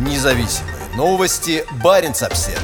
Независимые новости. Барин обсерва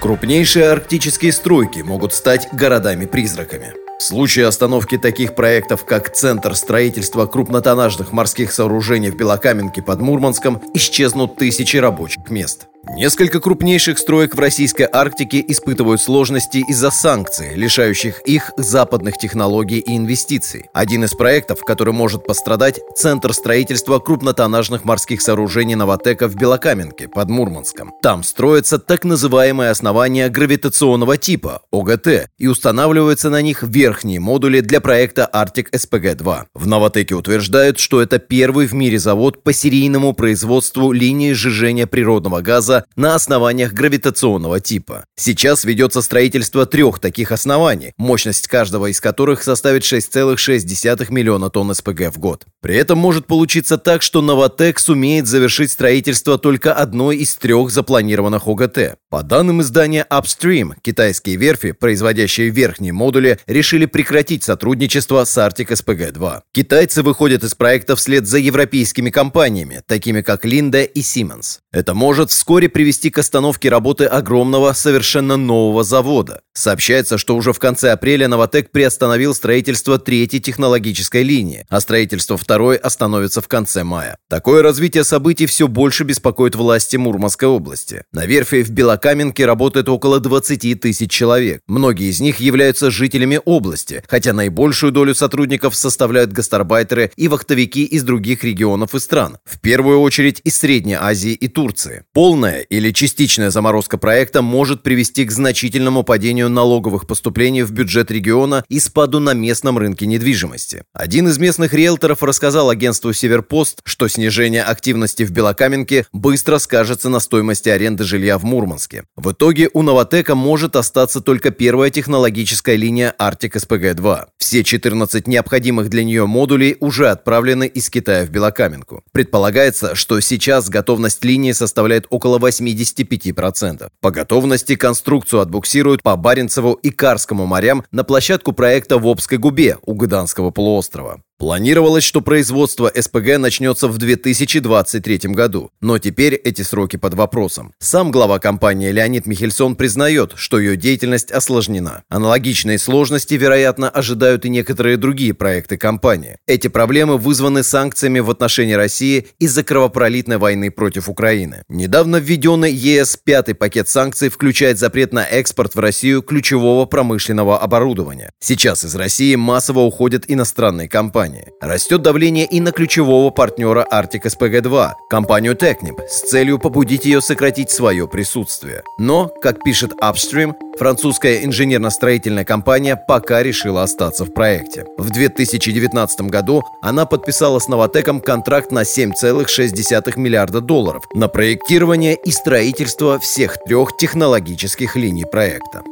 Крупнейшие арктические стройки могут стать городами-призраками. В случае остановки таких проектов, как Центр строительства крупнотоннажных морских сооружений в Белокаменке под Мурманском, исчезнут тысячи рабочих мест. Несколько крупнейших строек в российской Арктике испытывают сложности из-за санкций, лишающих их западных технологий и инвестиций. Один из проектов, который может пострадать – Центр строительства крупнотоннажных морских сооружений «Новотека» в Белокаменке под Мурманском. Там строятся так называемые основания гравитационного типа – ОГТ, и устанавливаются на них верхние модули для проекта Arctic SPG-2. В «Новотеке» утверждают, что это первый в мире завод по серийному производству линии сжижения природного газа Марса на основаниях гравитационного типа. Сейчас ведется строительство трех таких оснований, мощность каждого из которых составит 6,6 миллиона тонн СПГ в год. При этом может получиться так, что Новотек сумеет завершить строительство только одной из трех запланированных ОГТ. По данным издания Upstream, китайские верфи, производящие верхние модули, решили прекратить сотрудничество с Arctic SPG-2. Китайцы выходят из проекта вслед за европейскими компаниями, такими как Linde и Siemens. Это может вскоре привести к остановке работы огромного, совершенно нового завода. Сообщается, что уже в конце апреля «Новотек» приостановил строительство третьей технологической линии, а строительство второй остановится в конце мая. Такое развитие событий все больше беспокоит власти Мурманской области. На верфи в Белокаменке работает около 20 тысяч человек. Многие из них являются жителями области, хотя наибольшую долю сотрудников составляют гастарбайтеры и вахтовики из других регионов и стран, в первую очередь из Средней Азии и Турции. Полная или частичная заморозка проекта может привести к значительному падению налоговых поступлений в бюджет региона и спаду на местном рынке недвижимости. Один из местных риэлторов рассказал агентству «Северпост», что снижение активности в Белокаменке быстро скажется на стоимости аренды жилья в Мурманске. В итоге у «Новотека» может остаться только первая технологическая линия Arctic SPG-2. Все 14 необходимых для нее модулей уже отправлены из Китая в Белокаменку. Предполагается, что сейчас готовность линии составляет около 85%. По готовности конструкцию отбуксируют по Баренцеву и Карскому морям на площадку проекта в Обской губе у Гыданского полуострова. Планировалось, что производство СПГ начнется в 2023 году, но теперь эти сроки под вопросом. Сам глава компании Леонид Михельсон признает, что ее деятельность осложнена. Аналогичные сложности, вероятно, ожидают и некоторые другие проекты компании. Эти проблемы вызваны санкциями в отношении России из-за кровопролитной войны против Украины. Недавно введенный ЕС пятый пакет санкций включает запрет на экспорт в Россию ключевого промышленного оборудования. Сейчас из России массово уходят иностранные компании компании. Растет давление и на ключевого партнера Arctic SPG-2, компанию Technip, с целью побудить ее сократить свое присутствие. Но, как пишет Upstream, французская инженерно-строительная компания пока решила остаться в проекте. В 2019 году она подписала с Новотеком контракт на 7,6 миллиарда долларов на проектирование и строительство всех трех технологических линий проекта.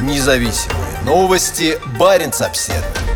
Независимые новости. Барин обседный.